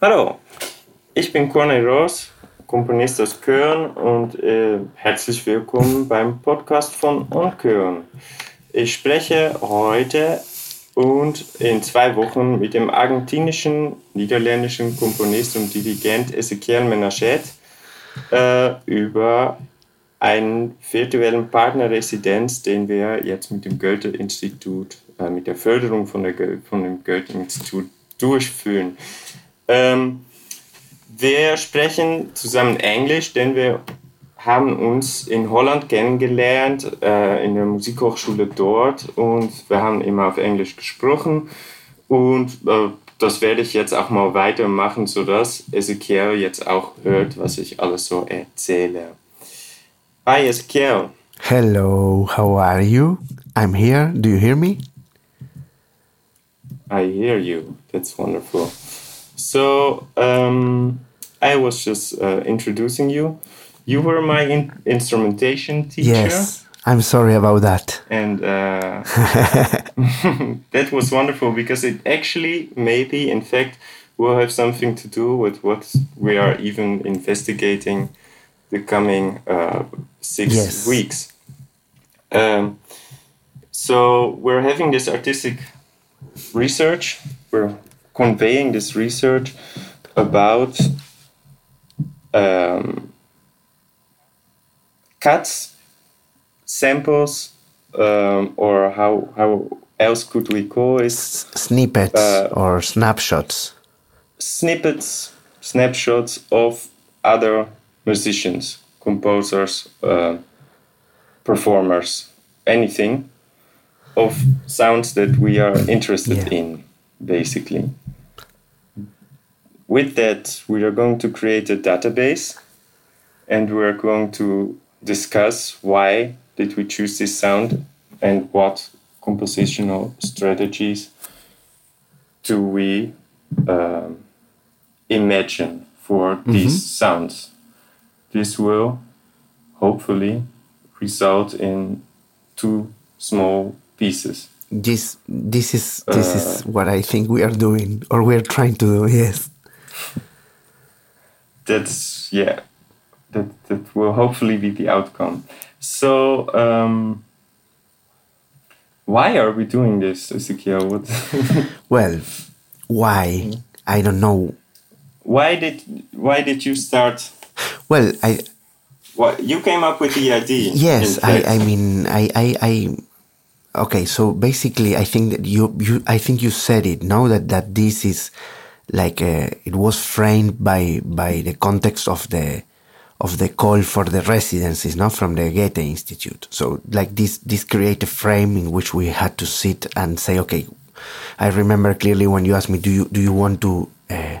Hallo, ich bin Cornel Ross, Komponist aus Köln und äh, herzlich willkommen beim Podcast von Unköln. Ich spreche heute und in zwei Wochen mit dem argentinischen, niederländischen Komponist und Dirigent Ezequiel Menachet äh, über einen virtuellen Partnerresidenz, den wir jetzt mit dem Goethe-Institut, äh, mit der Förderung von, der, von dem Goethe-Institut durchführen. Ähm, wir sprechen zusammen Englisch, denn wir haben uns in Holland kennengelernt, äh, in der Musikhochschule dort und wir haben immer auf Englisch gesprochen und äh, das werde ich jetzt auch mal weitermachen, sodass Ezekiel jetzt auch hört, was ich alles so erzähle. Hi Ezekiel. Hello, how are you? I'm here. Do you hear me? I hear you. That's wonderful. So, um, I was just uh, introducing you. You were my in instrumentation teacher. Yes, I'm sorry about that. And uh, that was wonderful because it actually, maybe, in fact, will have something to do with what we are even investigating the coming uh, six yes. weeks. Um, so we're having this artistic research. We're conveying this research about um, cuts, samples, um, or how how else could we call it? Snippets uh, or snapshots. Snippets, snapshots of other musicians, composers, uh, performers, anything of sounds that we are interested yeah. in, basically. With that, we are going to create a database and we're going to discuss why did we choose this sound and what compositional strategies do we um, imagine for mm-hmm. these sounds. This will hopefully result in two small pieces. This this is this uh, is what I think we are doing or we are trying to do. Yes. That's yeah that that will hopefully be the outcome. So um, why are we doing this, Ezekiel? What well, why? I don't know. Why did why did you start? Well, I. What you came up with the idea? Yes, I. I mean, I. I. I okay, so basically, I think that you. You. I think you said it. Now that that this is like uh, it was framed by by the context of the of the call for the residencies, not from the Goethe Institute. So like this, this created a frame in which we had to sit and say, okay, I remember clearly when you asked me, do you, do you want to, uh,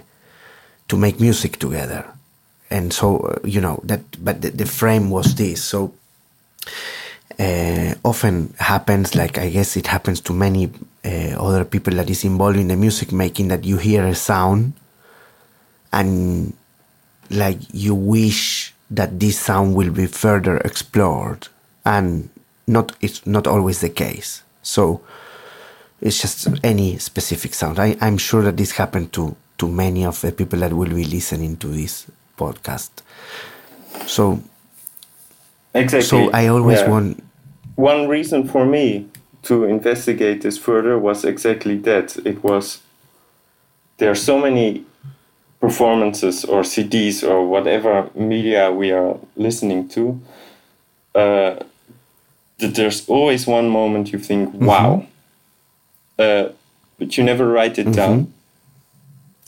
to make music together? And so, uh, you know, that, but the, the frame was this. So, uh, often happens, like I guess it happens to many uh, other people that is involved in the music making, that you hear a sound and like you wish that this sound will be further explored and not it's not always the case. So it's just any specific sound. I, i'm sure that this happened to to many of the people that will be listening to this podcast. So exactly. So i always yeah. want one reason for me to investigate this further was exactly that. It was there are so many performances or CDs or whatever media we are listening to, uh, that there's always one moment you think, mm-hmm. wow, uh, but you never write it mm-hmm. down.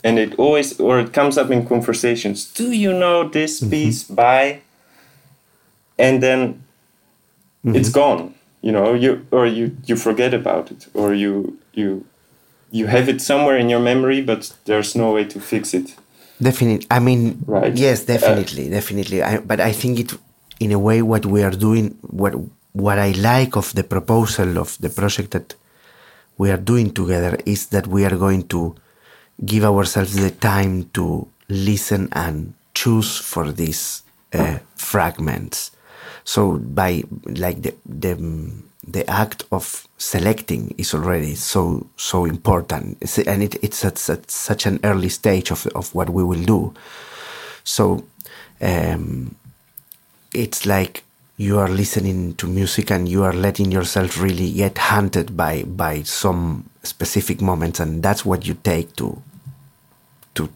And it always, or it comes up in conversations. Do you know this mm-hmm. piece by? And then it's mm-hmm. gone. You know, you or you you forget about it, or you you you have it somewhere in your memory, but there's no way to fix it. Definitely. I mean, right. yes, definitely, uh, definitely. I, but I think it, in a way, what we are doing, what what I like of the proposal of the project that we are doing together is that we are going to give ourselves the time to listen and choose for these uh, fragments. So by like the the the act of selecting is already so so important, and it, it's at, at, such an early stage of of what we will do. So um, it's like you are listening to music and you are letting yourself really get hunted by by some specific moments, and that's what you take to to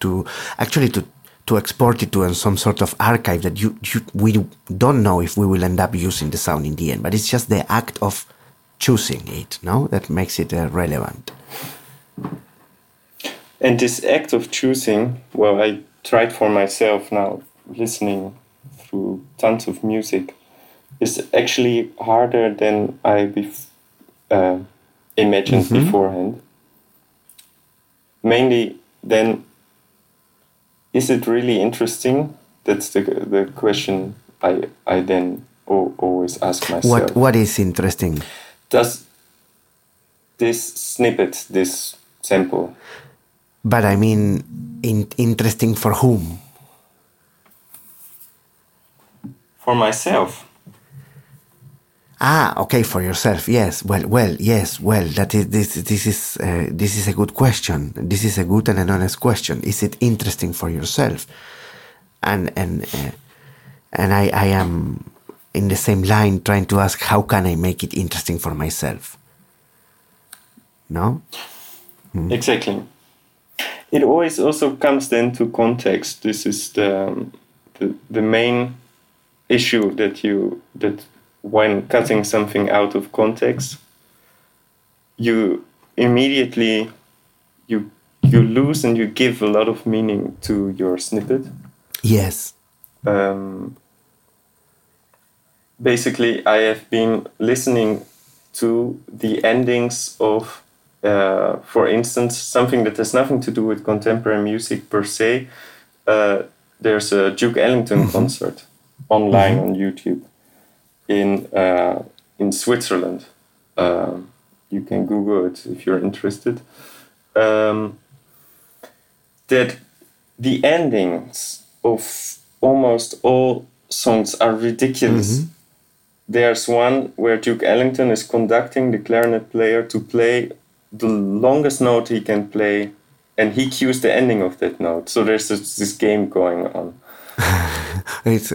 to actually to to export it to some sort of archive that you, you we don't know if we will end up using the sound in the end, but it's just the act of choosing it, no, that makes it uh, relevant. And this act of choosing, well, I tried for myself now, listening through tons of music, is actually harder than I bef- uh, imagined mm-hmm. beforehand. Mainly then is it really interesting? That's the the question I I then always ask myself. What what is interesting? Does this snippet, this sample? But I mean, in, interesting for whom? For myself. Ah, okay, for yourself. Yes. Well, well, yes. Well, that is this. This is uh, this is a good question. This is a good and an honest question. Is it interesting for yourself? And and uh, and I I am in the same line trying to ask how can I make it interesting for myself. No. Hmm. Exactly. It always also comes then to context. This is the the, the main issue that you that when cutting something out of context, you immediately you you lose and you give a lot of meaning to your snippet. Yes. Um, basically, I have been listening to the endings of, uh, for instance, something that has nothing to do with contemporary music per se. Uh, there's a Duke Ellington mm -hmm. concert online mm -hmm. on YouTube in uh, in Switzerland. Um, you can Google it if you're interested. Um, that the endings of almost all songs are ridiculous. Mm-hmm. There's one where Duke Ellington is conducting the clarinet player to play the longest note he can play, and he cues the ending of that note. So there's this, this game going on. it's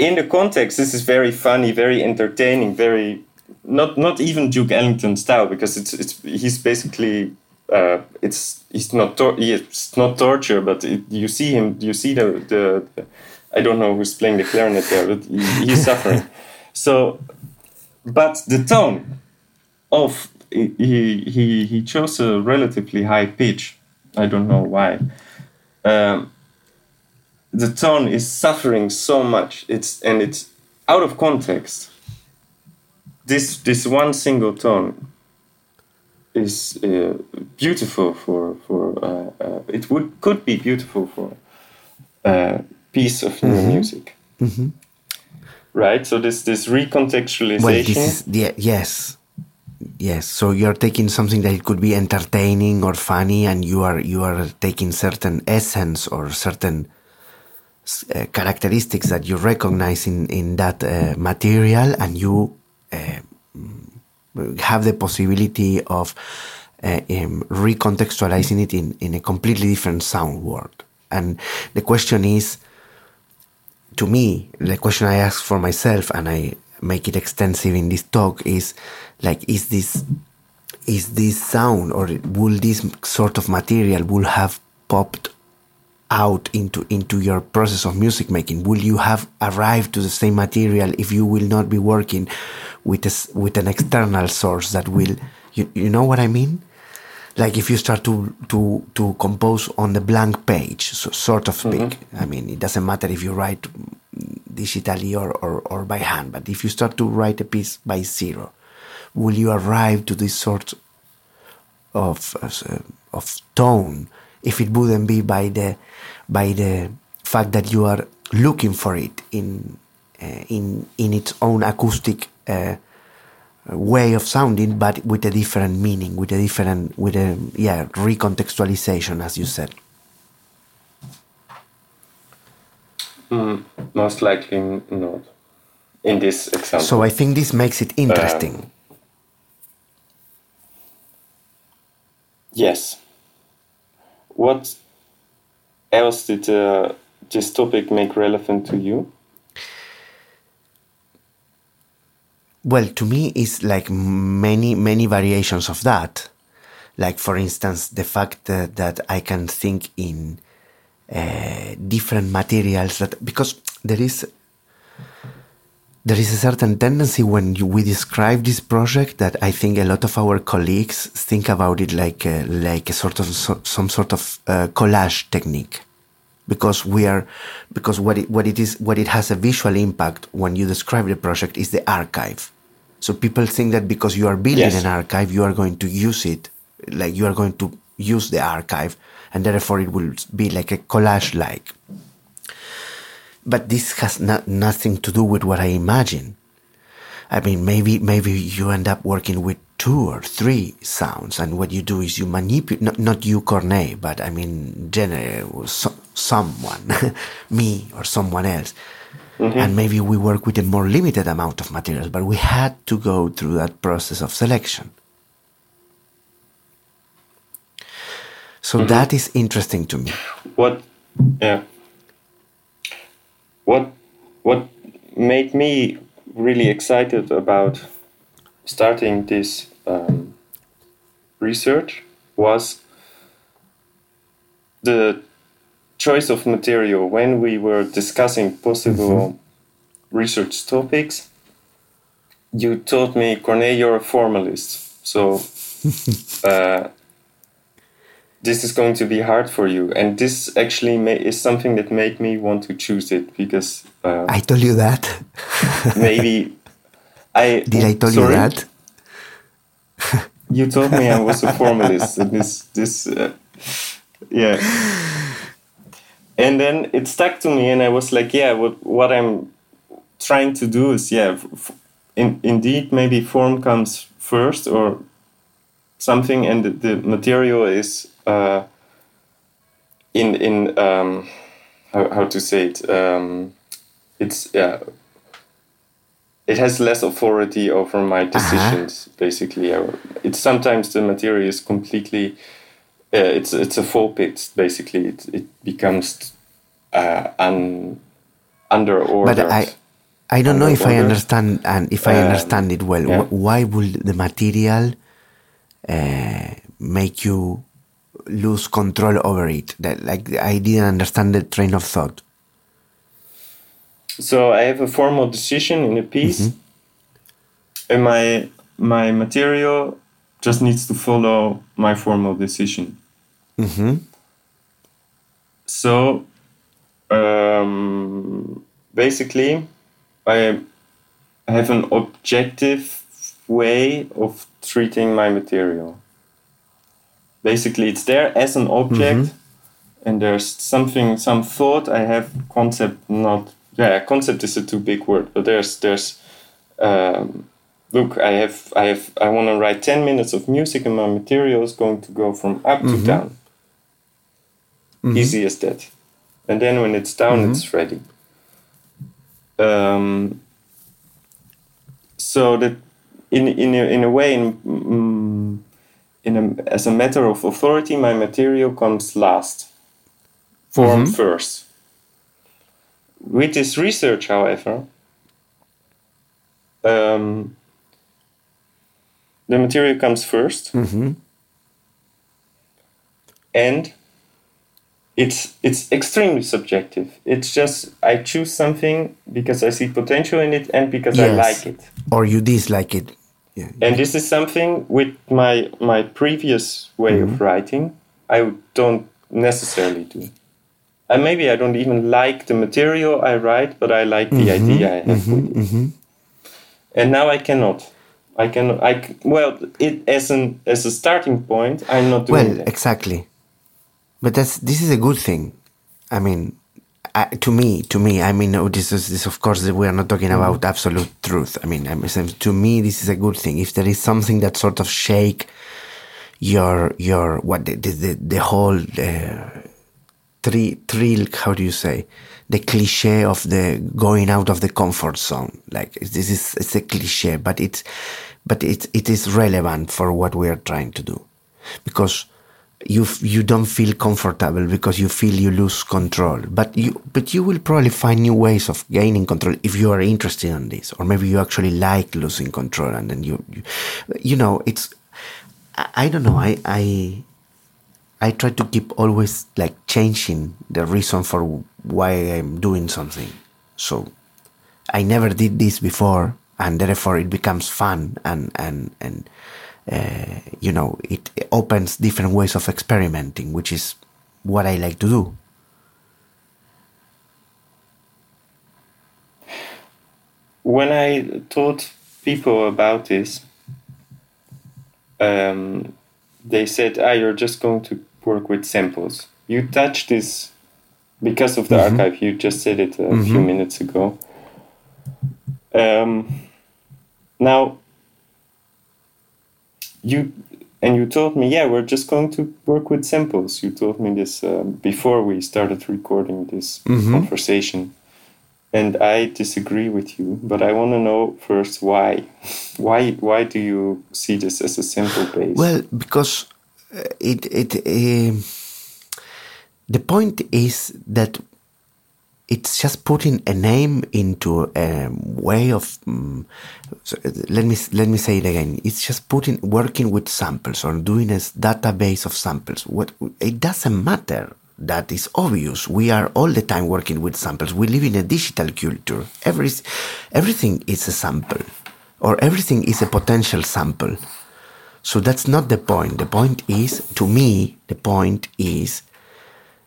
in the context, this is very funny, very entertaining, very not not even Duke Ellington style because it's it's he's basically uh, it's he's not tor- it's not torture, but it, you see him, you see the, the, the I don't know who's playing the clarinet there, but he, he's suffering. So, but the tone of he he he chose a relatively high pitch. I don't know why. Um, the tone is suffering so much. It's and it's out of context. This this one single tone is uh, beautiful for for uh, uh, it would could be beautiful for a piece of new mm -hmm. music. Mm -hmm. Right. So this this recontextualization. Well, this is, yeah, yes. Yes, so you're taking something that it could be entertaining or funny, and you are you are taking certain essence or certain uh, characteristics that you recognize in, in that uh, material and you uh, have the possibility of uh, um, recontextualizing it in, in a completely different sound world. And the question is, to me, the question I ask for myself and I make it extensive in this talk is like, is this, is this sound or will this sort of material will have popped out into into your process of music making? Will you have arrived to the same material if you will not be working with a, with an external source that will you, you know what i mean? Like if you start to to to compose on the blank page so, sort of speak. Mm-hmm. i mean it doesn't matter if you write digitally or, or or by hand but if you start to write a piece by zero will you arrive to this sort of uh, of tone if it wouldn't be by the by the fact that you are looking for it in uh, in in its own acoustic uh, way of sounding, but with a different meaning, with a different with a yeah recontextualization, as you said. Mm, most likely not. In this example. So I think this makes it interesting. Um, yes. What else did uh, this topic make relevant to you? Well, to me, it's like many, many variations of that. Like, for instance, the fact that, that I can think in uh, different materials that, because there is, there is a certain tendency when you, we describe this project that I think a lot of our colleagues think about it like a, like a sort of so, some sort of uh, collage technique. Because we are because what it what it is what it has a visual impact when you describe the project is the archive. So people think that because you are building Yes. an archive you are going to use it like you are going to use the archive and therefore it will be like a collage like but this has no, nothing to do with what i imagine. I mean, maybe maybe you end up working with two or three sounds, and what you do is you manipulate not, not you, Cornet, but I mean, generally, so, someone, me or someone else, mm-hmm. and maybe we work with a more limited amount of materials, but we had to go through that process of selection. So mm-hmm. that is interesting to me. what yeah what what made me really excited about starting this um, research was the choice of material. When we were discussing possible research topics you told me cornet you're a formalist. So uh, this is going to be hard for you and this actually ma- is something that made me want to choose it because uh, I told you that. maybe i Did I tell Sorry? you that? you told me i was a formalist and this this uh, yeah and then it stuck to me and i was like yeah what what i'm trying to do is yeah f- f- in, indeed maybe form comes first or something and the, the material is uh, in in um, how, how to say it um, it's yeah it has less authority over my decisions basically Or it's sometimes the material is completely uh, it's it's a pit basically it, it becomes uh, un, under ordered But I, I don't know if I understand and if I Um, understand it well. yeah. Why would the material uh, make you lose control over it? That like I didn't understand the train of thought. So I have a formal decision in a piece, and my my material just needs to follow my formal decision. Mm -hmm. So um, basically, I have an objective way of treating my material. Basically, it's there as an object, and there's something, some thought I have. Concept, not yeah. Concept is a too big word, but there's there's. Um, look, I have I have I want to write ten minutes of music, and my material is going to go from up to down. Easy as that. And then when it's down, it's ready. Um, so that in in a, in a way, in, mm, in a, as a matter of authority, my material comes last, form first. With this research, however, um, the material comes 1st hmm and it's it's extremely subjective. It's just I choose something because I see potential in it and because I like it. Or you dislike it. Yeah. And this is something with my my previous way of mm-hmm. writing I don't necessarily do. And maybe I don't even like the material I write, but I like the mm-hmm, idea I have mm-hmm, with it. And now I cannot. I can. I well, it as an as a starting point, I'm not doing Well, that. exactly. But that's this is a good thing. I mean, I, to me, to me, I mean, this is this. Of course, we are not talking about absolute truth. I mean, saying to me, this is a good thing. If there is something that sort of shake your your what the the, the, whole uh, thrill, thrill, how do you say? The cliche of the going out of the comfort zone. Like this is, it's a cliche, but it's, but it, it is relevant for what we are trying to do. Because you you don't feel comfortable because you feel you lose control. But you but you will probably find new ways of gaining control if you are interested in this. Or maybe you actually like losing control and then you you, you know it's I, I don't know. I i i try to keep always like changing the reason for why i'm doing something. So i never did this before and therefore it becomes fun and and and uh, you know, it opens different ways of experimenting, which is what I like to do. When I taught people about this, um, they said, "Ah, you're just going to work with samples." You touched this because of the mm -hmm. archive. You just said it a mm -hmm. few minutes ago. Um, now, you and you told me, yeah, we're just going to work with samples. You told me this uh, before we started recording this mm-hmm. conversation, and I disagree with you. But I want to know first why, why, why do you see this as a sample base? Well, because uh, it it uh, the point is that it's just putting a name into a way of um, so let me let me say it again. It's just putting working with samples or doing a database of samples. What it doesn't matter. That is obvious. We are all the time working with samples. We live in a digital culture. Every everything is a sample or everything is a potential sample. So that's not the point. The point is to me the point is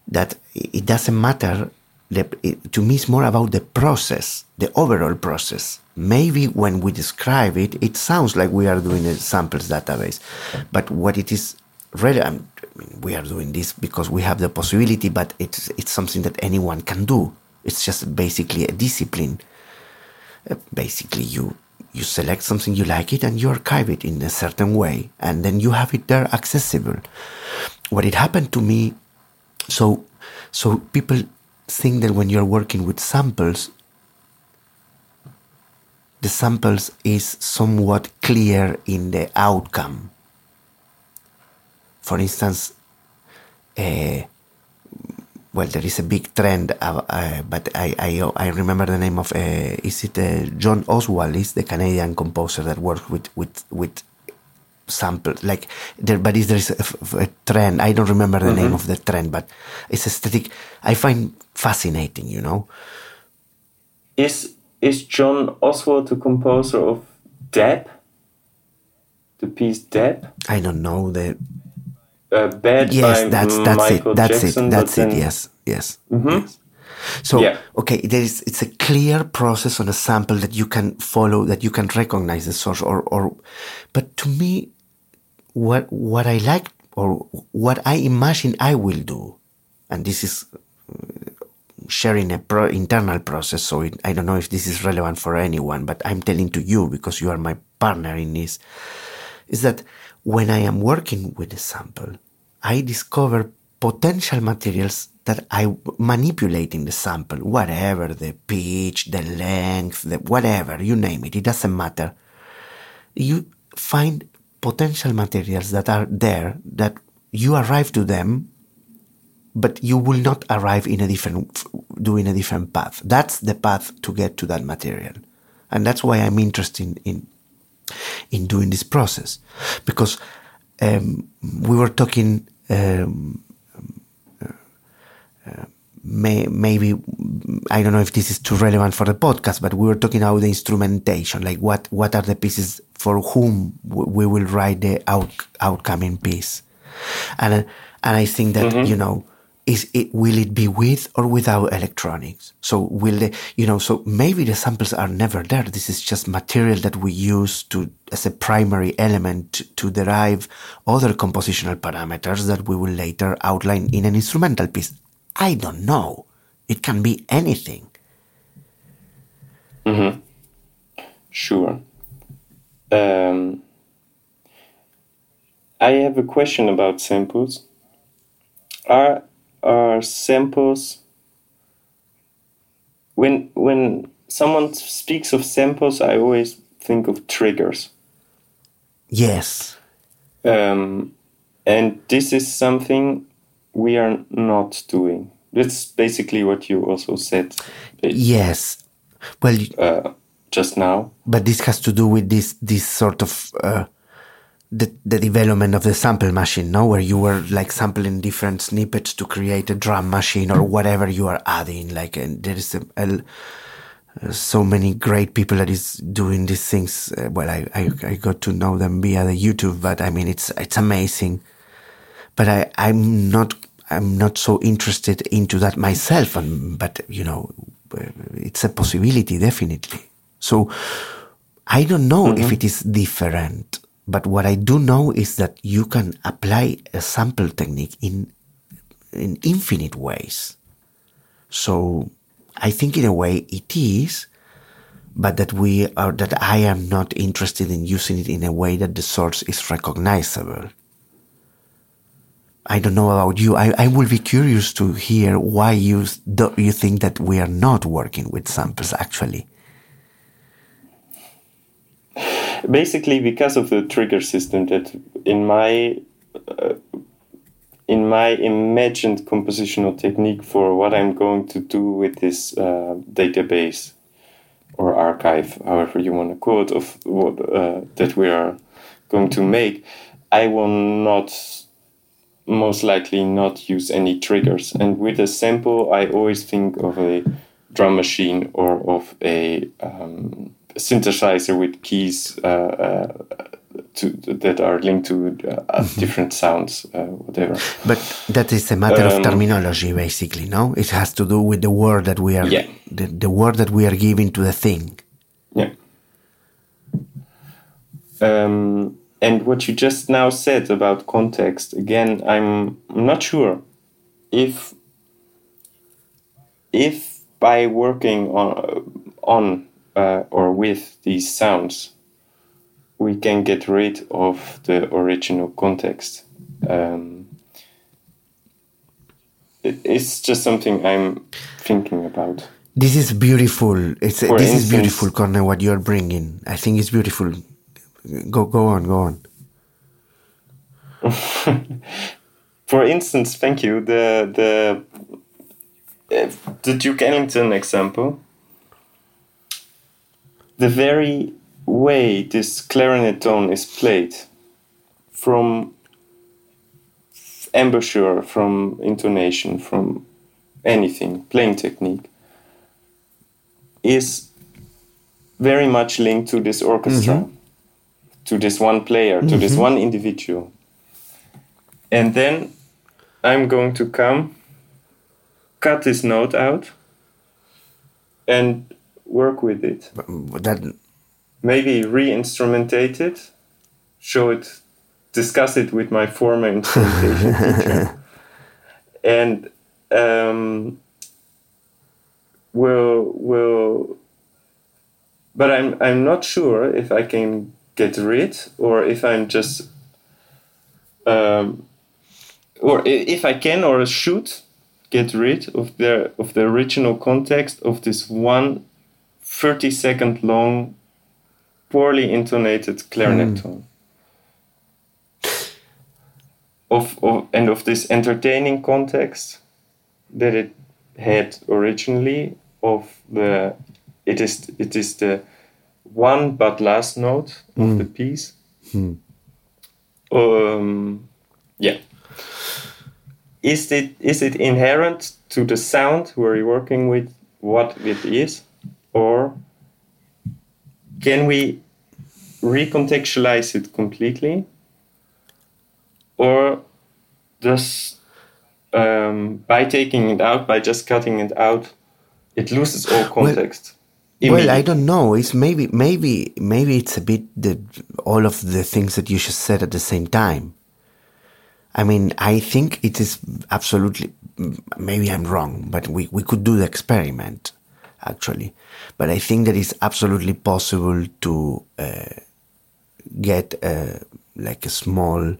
that it doesn't matter the, to me, it's more about the process, the overall process. Maybe when we describe it, it sounds like we are doing a samples database, but what it is really, I mean, we are doing this because we have the possibility, but it's it's something that anyone can do. It's just basically a discipline. Uh, basically, you you select something you like it and you archive it in a certain way, and then you have it there accessible. What it happened to me, so so people think that when you're working with samples, the samples is somewhat clear in the outcome. For instance, uh, well, there is a big trend, uh, uh, but I, I, I remember the name of uh, is it uh, John Oswald? Is the Canadian composer that works with with with samples like there but is there is a, a, trend i don't remember the mm-hmm. name of the trend but it's aesthetic i find fascinating you know is is john oswald the composer of Dab the piece Dab i don't know the uh, bad yes that's that's Michael it that's Jackson, it that's it yes yes, mm-hmm. yes. So yeah. okay, there is it's a clear process on a sample that you can follow, that you can recognize the source, or or. But to me, what what I like or what I imagine I will do, and this is uh, sharing a pro internal process. So it, I don't know if this is relevant for anyone, but I'm telling to you because you are my partner in this. Is that when I am working with a sample, I discover potential materials that I manipulate in the sample, whatever the pitch, the length, the whatever you name it, it doesn't matter. You find potential materials that are there that you arrive to them but you will not arrive in a different doing a different path. That's the path to get to that material. And that's why i'm interested in in doing this process. Because um, we were talking um, may, maybe I don't know if this is too relevant for the podcast, but we were talking about the instrumentation, like what what are the pieces for whom we will write the out, outcoming piece, and and I think that mm-hmm. you know is it will it be with or without electronics? So will the you know so maybe the samples are never there. This is just material that we use to as a primary element to derive other compositional parameters that we will later outline in an instrumental piece i don't know it can be anything mm-hmm. sure um, I have a question about samples. Are are samples. When when someone speaks of samples, I always think of triggers. Yes. Um, and this is something we are not doing. That's basically what you also said. Yes. Well, uh, just now. But this has to do with this this sort of uh, the the development of the sample machine, no, where you were like sampling different snippets to create a drum machine or whatever you are adding. Like, and there is a, a so many great people that is doing these things. Uh, well, I, I, I got to know them via the YouTube, but I mean, it's, it's amazing. But I, I'm not, I'm not so interested into that myself. And, but, you know, it's a possibility, definitely. So I don't know mm-hmm. if it is different, but what I do know is that you can apply a sample technique in, in infinite ways. So I think in a way it is, but that we are, that I am not interested in using it in a way that the source is recognizable. I don't know about you. I, I will be curious to hear why you do, you think that we are not working with samples actually. Basically, because of the trigger system that in my uh, in my imagined compositional technique for what I'm going to do with this uh, database or archive, however you want to call it, of what uh, that we are going to make, I will not most likely not use any triggers. And with a sample, I always think of a drum machine or of a um, synthesizer with keys uh, uh to, that are linked to uh, mm-hmm. different sounds, uh, whatever. But that is a matter um, of terminology, basically. No, it has to do with the word that we are, yeah. the, the word that we are giving to the thing. Yeah. Um, and what you just now said about context, again, I'm not sure if if by working on on uh, or with these sounds we can get rid of the original context. Um, it, it's just something I'm thinking about. This is beautiful. It's this instance, is beautiful, Corne. What you're bringing, I think it's beautiful. Go go on, go on. For instance, thank you. The the uh, the Duke Ellington example. The very way this clarinet tone is played from embouchure, from intonation, from anything, playing technique, is very much linked to this orchestra, mm-hmm. To this one player, to mm-hmm. this one individual. And then I'm going to come, cut this note out, and work with it. That maybe re-instrumentate it, show it, discuss it with my former instrumentation teacher, and um, will will. But I'm I'm not sure if I can get rid or if I'm just. Um, or if I can or should get rid of the of the original context of this one 30 second long poorly intonated clarinet mm. tone. Of, of, and of this entertaining context that it had originally of the it is it is the one but last note of hmm. the piece. Mm. um, yeah. Is it is it inherent to the sound we're working with what it is? Or can we recontextualize it completely? Or does um, by taking it out by just cutting it out it loses all context? well, well, I don't know. It's maybe, maybe, maybe it's a bit the all of the things that you just said at the same time. I mean, I think it is absolutely. Maybe I'm wrong, but we we could do the experiment, actually. But I think that it's absolutely possible to uh, get a, like a small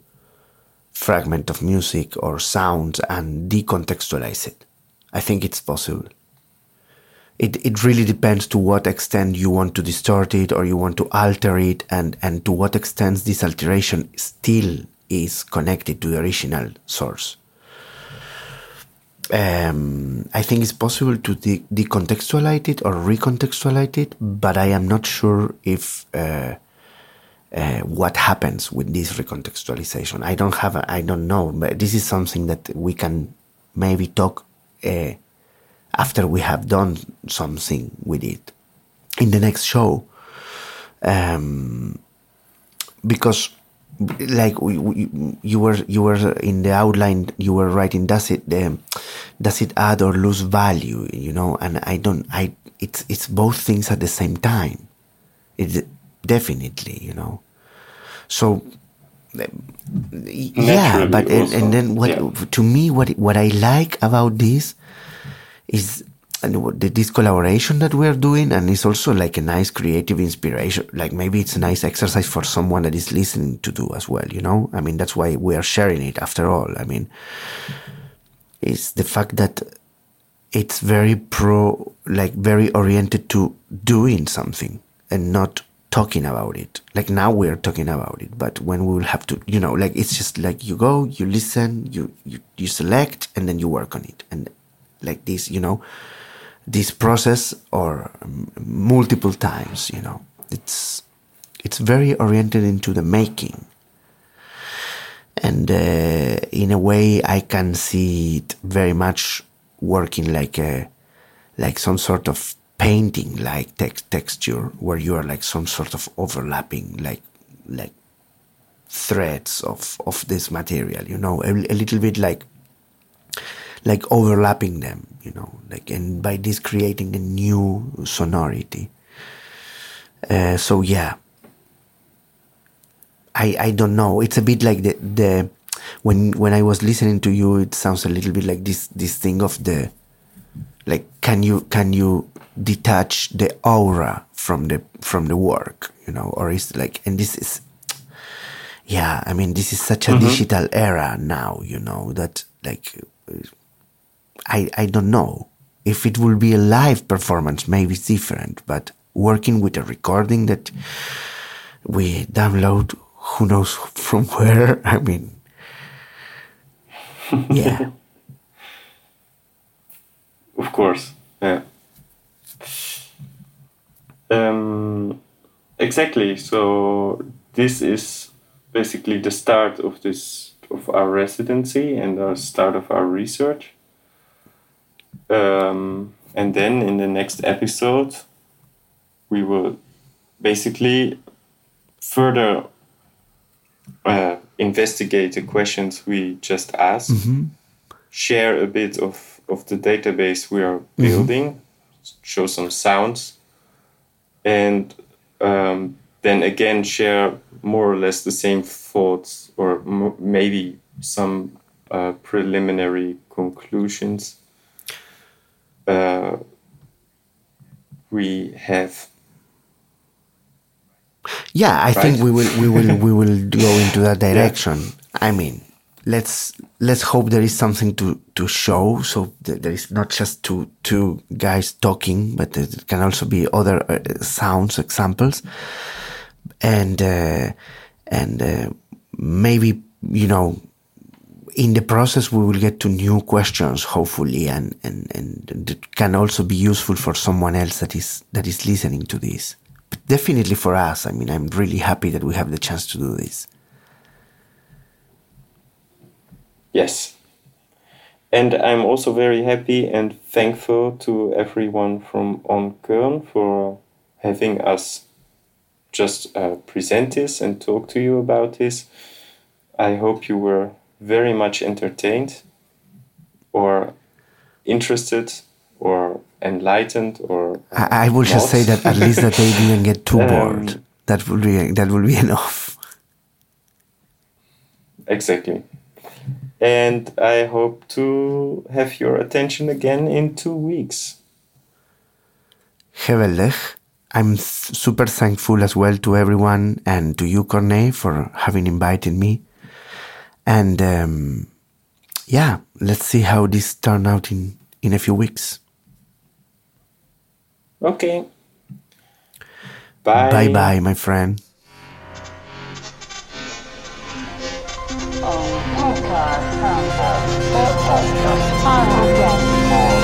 fragment of music or sound and decontextualize it. I think it's possible. It, it really depends to what extent you want to distort it or you want to alter it and, and to what extent this alteration still is connected to the original source. Um, I think it's possible to de- decontextualize it or recontextualize it, but I am not sure if uh, uh, what happens with this recontextualization. I don't have, I don't know, but this is something that we can maybe talk uh, after we have done something with it in the next show. Um, because like we, we, you were you were in the outline you were writing does it um, does it add or lose value you know and i don't i it's it's both things at the same time it definitely you know so yeah but and, and, then what yeah. to me what what i like about this is and this collaboration that we're doing and it's also like a nice creative inspiration. Like maybe it's a nice exercise for someone that is listening to do as well you know? I mean that's why we are sharing it after all. I mean it's the fact that it's very pro like very oriented to doing something and not talking about it. Like now we're talking about it but when we will have to you know like it's just like you go you listen you you, you select and then you work on it. And like this you know this process or multiple times you know. It's it's very oriented into the making. And uh, in a way i can see it very much working like a like some sort of painting like text texture where you are like some sort of overlapping like like threads of of this material you know a, a little bit like like overlapping them, you know, like, and by this creating a new sonority. Uh, so yeah, I, I don't know. It's a bit like the, the, when, when I was listening to you, it sounds a little bit like this, this thing of the, like, can you, can you detach the aura from the, from the work, you know, or is like, and this is, yeah, I mean, this is such a mm-hmm. digital era now, you know, that like, I, I don't know. If it will be a live performance, maybe it's different, but working with a recording that we download, who knows from where, I mean, yeah. of course, yeah. Um, exactly. So this is basically the start of this of our residency and the start of our research. Um, and then in the next episode, we will basically further uh, investigate the questions we just asked, mm-hmm. share a bit of, of the database we are mm-hmm. building, mm-hmm. show some sounds, and um, then again share more or less the same thoughts or m- maybe some uh, preliminary conclusions uh, we have yeah i right? think we will we will we will go into that direction yeah. i mean let's let's hope there is something to to show so there is not just two two guys talking but there can also be other uh, sounds examples and uh, and uh, maybe you know in the process, we will get to new questions, hopefully, and, and, and it can also be useful for someone else that is, that is listening to this. But definitely for us, I mean, I'm really happy that we have the chance to do this. Yes. And I'm also very happy and thankful to everyone from On Köln for having us just uh, present this and talk to you about this. I hope you were very much entertained or interested or enlightened or I, I will not. just say that at least that they didn't get too um, bored. That will be that will be enough. Exactly. And I hope to have your attention again in two weeks. Geweldig. I'm super thankful as well to everyone and to you, Corne, for having invited me. And um, yeah, let's see how this turn out in in a few weeks. Okay. Bye. Bye bye, my friend. podcast from the podcast